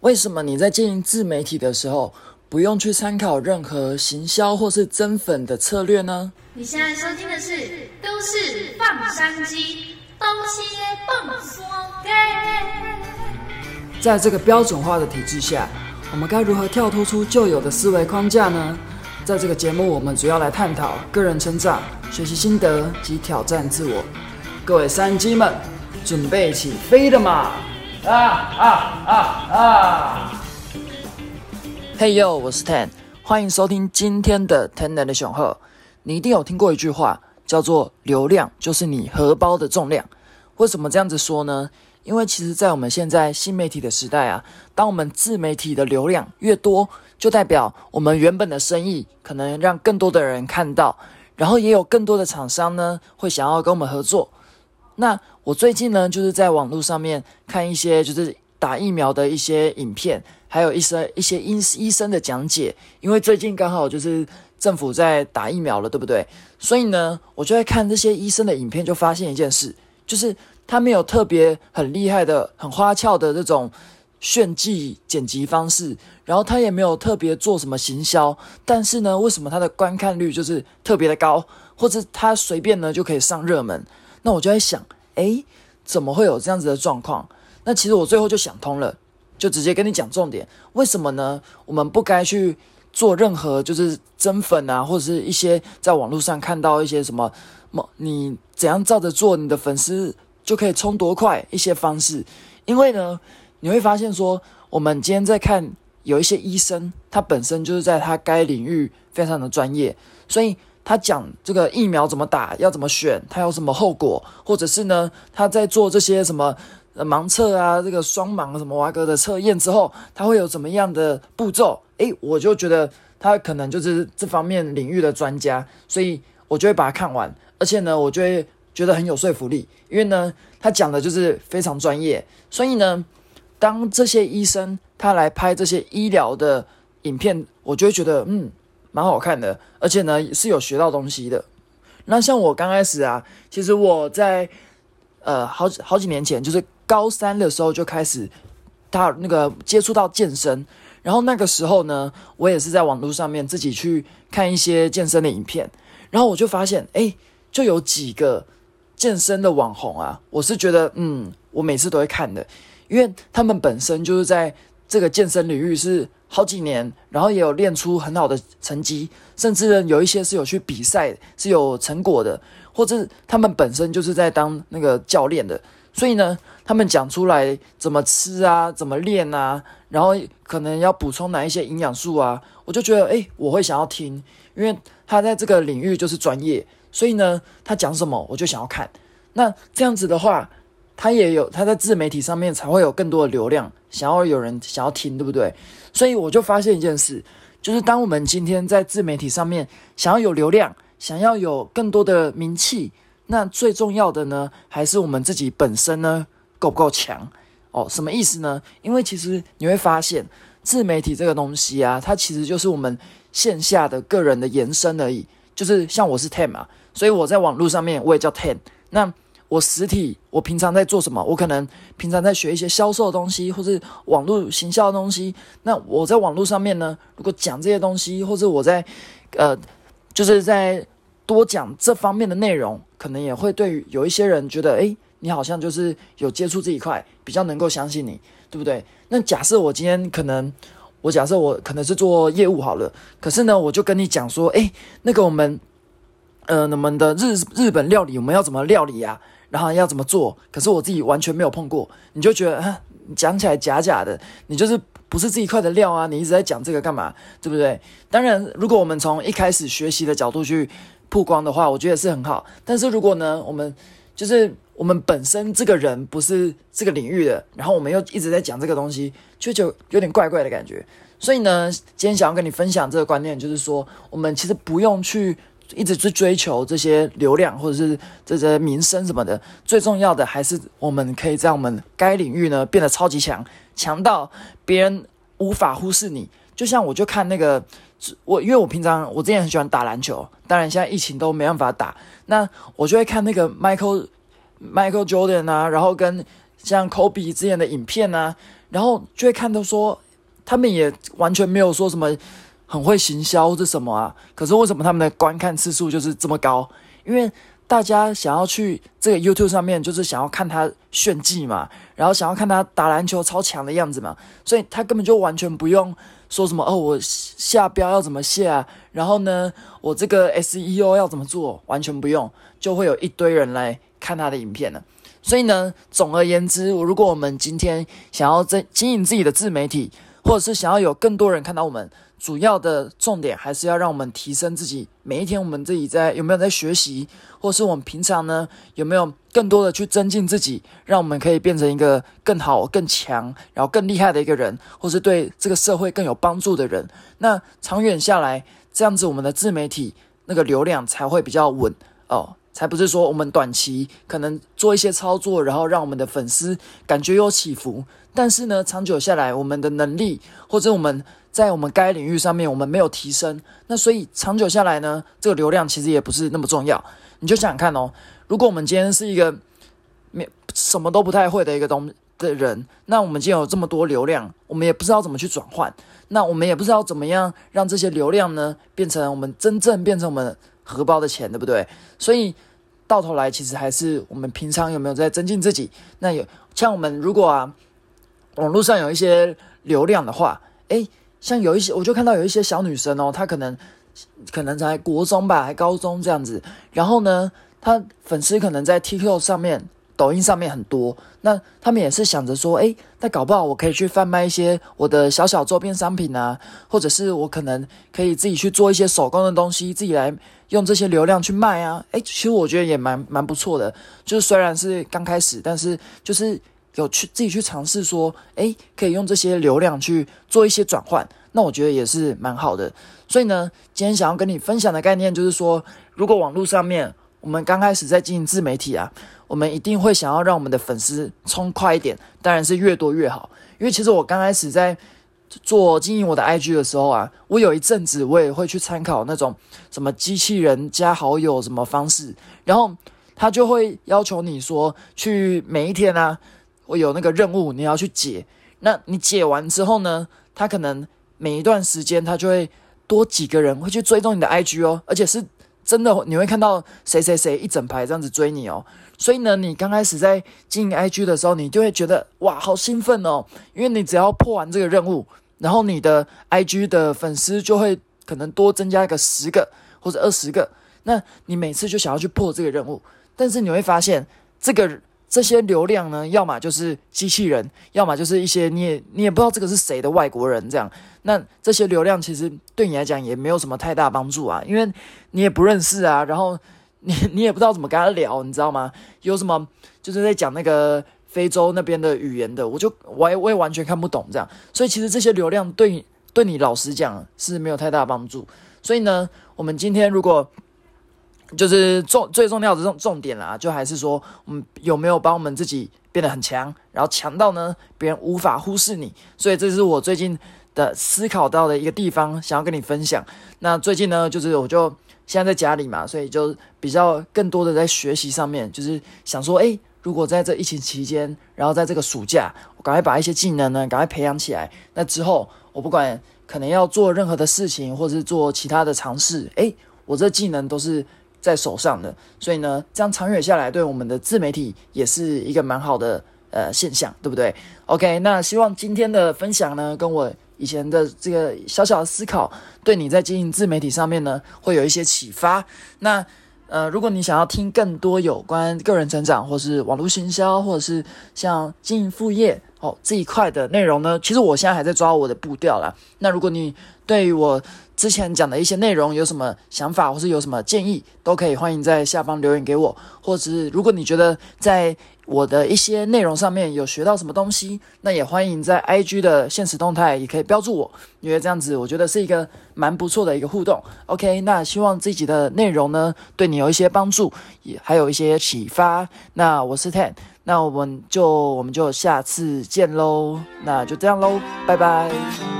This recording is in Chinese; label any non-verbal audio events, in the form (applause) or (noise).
为什么你在经营自媒体的时候，不用去参考任何行销或是增粉的策略呢？你现在收听的是《都市放山鸡》，东西蹦说给。在这个标准化的体制下，我们该如何跳脱出旧有的思维框架呢？在这个节目，我们主要来探讨个人成长、学习心得及挑战自我。各位山鸡们，准备起飞了吗？啊啊啊啊！嘿呦，我是 Ten，欢迎收听今天的 Ten 的雄鹤。你一定有听过一句话，叫做“流量就是你荷包的重量”。为什么这样子说呢？因为其实，在我们现在新媒体的时代啊，当我们自媒体的流量越多，就代表我们原本的生意可能让更多的人看到，然后也有更多的厂商呢会想要跟我们合作。那我最近呢，就是在网络上面看一些就是打疫苗的一些影片，还有一些一些医医生的讲解。因为最近刚好就是政府在打疫苗了，对不对？所以呢，我就在看这些医生的影片，就发现一件事，就是他没有特别很厉害的、很花俏的这种炫技剪辑方式，然后他也没有特别做什么行销。但是呢，为什么他的观看率就是特别的高，或者他随便呢就可以上热门？那我就在想，哎，怎么会有这样子的状况？那其实我最后就想通了，就直接跟你讲重点。为什么呢？我们不该去做任何就是增粉啊，或者是一些在网络上看到一些什么，你怎样照着做，你的粉丝就可以冲多快一些方式。因为呢，你会发现说，我们今天在看有一些医生，他本身就是在他该领域非常的专业，所以。他讲这个疫苗怎么打，要怎么选，他有什么后果，或者是呢，他在做这些什么盲测啊，这个双盲什么瓦格的测验之后，他会有怎么样的步骤？诶，我就觉得他可能就是这方面领域的专家，所以我就会把它看完，而且呢，我就会觉得很有说服力，因为呢，他讲的就是非常专业，所以呢，当这些医生他来拍这些医疗的影片，我就会觉得嗯。蛮好看的，而且呢是有学到东西的。那像我刚开始啊，其实我在呃好几好几年前，就是高三的时候就开始他那个接触到健身，然后那个时候呢，我也是在网络上面自己去看一些健身的影片，然后我就发现，哎，就有几个健身的网红啊，我是觉得，嗯，我每次都会看的，因为他们本身就是在这个健身领域是。好几年，然后也有练出很好的成绩，甚至有一些是有去比赛是有成果的，或者他们本身就是在当那个教练的，所以呢，他们讲出来怎么吃啊，怎么练啊，然后可能要补充哪一些营养素啊，我就觉得诶，我会想要听，因为他在这个领域就是专业，所以呢，他讲什么我就想要看。那这样子的话，他也有他在自媒体上面才会有更多的流量，想要有人想要听，对不对？所以我就发现一件事，就是当我们今天在自媒体上面想要有流量，想要有更多的名气，那最重要的呢，还是我们自己本身呢够不够强？哦，什么意思呢？因为其实你会发现，自媒体这个东西啊，它其实就是我们线下的个人的延伸而已。就是像我是 Ten 嘛，所以我在网络上面我也叫 Ten。那我实体，我平常在做什么？我可能平常在学一些销售的东西，或是网络行销的东西。那我在网络上面呢，如果讲这些东西，或者我在，呃，就是在多讲这方面的内容，可能也会对有一些人觉得，诶，你好像就是有接触这一块，比较能够相信你，对不对？那假设我今天可能，我假设我可能是做业务好了，可是呢，我就跟你讲说，诶，那个我们，呃，我们的日日本料理，我们要怎么料理呀？然后要怎么做？可是我自己完全没有碰过，你就觉得啊，讲起来假假的，你就是不是这一块的料啊！你一直在讲这个干嘛？对不对？当然，如果我们从一开始学习的角度去曝光的话，我觉得是很好。但是如果呢，我们就是我们本身这个人不是这个领域的，然后我们又一直在讲这个东西，就就有点怪怪的感觉。所以呢，今天想要跟你分享这个观念，就是说，我们其实不用去。一直去追求这些流量或者是这些名声什么的，最重要的还是我们可以在我们该领域呢变得超级强，强到别人无法忽视你。就像我就看那个我，因为我平常我之前很喜欢打篮球，当然现在疫情都没办法打，那我就会看那个 Michael Michael Jordan 啊，然后跟像 Kobe 之前的影片啊，然后就会看到说，他们也完全没有说什么很会行销是什么啊，可是为什么他们的观看次数就是这么高？因为大家想要去这个 YouTube 上面，就是想要看他炫技嘛，然后想要看他打篮球超强的样子嘛，所以他根本就完全不用说什么哦，我下标要怎么下，然后呢，我这个 SEO 要怎么做，完全不用，就会有一堆人来看他的影片了。所以呢，总而言之，如果我们今天想要在经营自己的自媒体，或者是想要有更多人看到我们。主要的重点还是要让我们提升自己。每一天，我们自己在有没有在学习，或是我们平常呢有没有更多的去增进自己，让我们可以变成一个更好、更强，然后更厉害的一个人，或是对这个社会更有帮助的人。那长远下来，这样子我们的自媒体那个流量才会比较稳哦，才不是说我们短期可能做一些操作，然后让我们的粉丝感觉有起伏，但是呢，长久下来，我们的能力或者我们。在我们该领域上面，我们没有提升，那所以长久下来呢，这个流量其实也不是那么重要。你就想想看哦，如果我们今天是一个没什么都不太会的一个东的人，那我们今天有这么多流量，我们也不知道怎么去转换，那我们也不知道怎么样让这些流量呢变成我们真正变成我们荷包的钱，对不对？所以到头来，其实还是我们平常有没有在增进自己。那有像我们如果啊，网络上有一些流量的话，诶。像有一些，我就看到有一些小女生哦，她可能可能在国中吧，还高中这样子。然后呢，她粉丝可能在 TikTok 上面、抖音上面很多。那他们也是想着说，诶，那搞不好我可以去贩卖一些我的小小周边商品啊，或者是我可能可以自己去做一些手工的东西，自己来用这些流量去卖啊。诶，其实我觉得也蛮蛮不错的。就是虽然是刚开始，但是就是。有去自己去尝试说，诶，可以用这些流量去做一些转换，那我觉得也是蛮好的。所以呢，今天想要跟你分享的概念就是说，如果网络上面我们刚开始在经营自媒体啊，我们一定会想要让我们的粉丝冲快一点，当然是越多越好。因为其实我刚开始在做经营我的 IG 的时候啊，我有一阵子我也会去参考那种什么机器人加好友什么方式，然后他就会要求你说去每一天啊。我有那个任务，你要去解。那你解完之后呢？他可能每一段时间，他就会多几个人会去追踪你的 IG 哦，而且是真的，你会看到谁谁谁一整排这样子追你哦。所以呢，你刚开始在经营 IG 的时候，你就会觉得哇，好兴奋哦，因为你只要破完这个任务，然后你的 IG 的粉丝就会可能多增加一个十个或者二十个。那你每次就想要去破这个任务，但是你会发现这个。这些流量呢，要么就是机器人，要么就是一些你也你也不知道这个是谁的外国人这样。那这些流量其实对你来讲也没有什么太大帮助啊，因为你也不认识啊，然后你 (laughs) 你也不知道怎么跟他聊，你知道吗？有什么就是在讲那个非洲那边的语言的，我就我也我也完全看不懂这样。所以其实这些流量对对你老实讲是没有太大帮助。所以呢，我们今天如果就是重最重要的重重点啦，就还是说我们有没有帮我们自己变得很强，然后强到呢别人无法忽视你。所以这是我最近的思考到的一个地方，想要跟你分享。那最近呢，就是我就现在在家里嘛，所以就比较更多的在学习上面，就是想说，诶，如果在这疫情期间，然后在这个暑假，我赶快把一些技能呢赶快培养起来。那之后我不管可能要做任何的事情，或者是做其他的尝试，诶，我这技能都是。在手上的，所以呢，这样长远下来，对我们的自媒体也是一个蛮好的呃现象，对不对？OK，那希望今天的分享呢，跟我以前的这个小小的思考，对你在经营自媒体上面呢，会有一些启发。那呃，如果你想要听更多有关个人成长，或是网络行销，或者是像经营副业哦这一块的内容呢，其实我现在还在抓我的步调啦。那如果你对于我之前讲的一些内容有什么想法，或是有什么建议，都可以欢迎在下方留言给我。或者是如果你觉得在我的一些内容上面有学到什么东西，那也欢迎在 IG 的现实动态也可以标注我，因为这样子我觉得是一个蛮不错的一个互动。OK，那希望这集的内容呢对你有一些帮助，也还有一些启发。那我是 Ten，那我们就我们就下次见喽。那就这样喽，拜拜。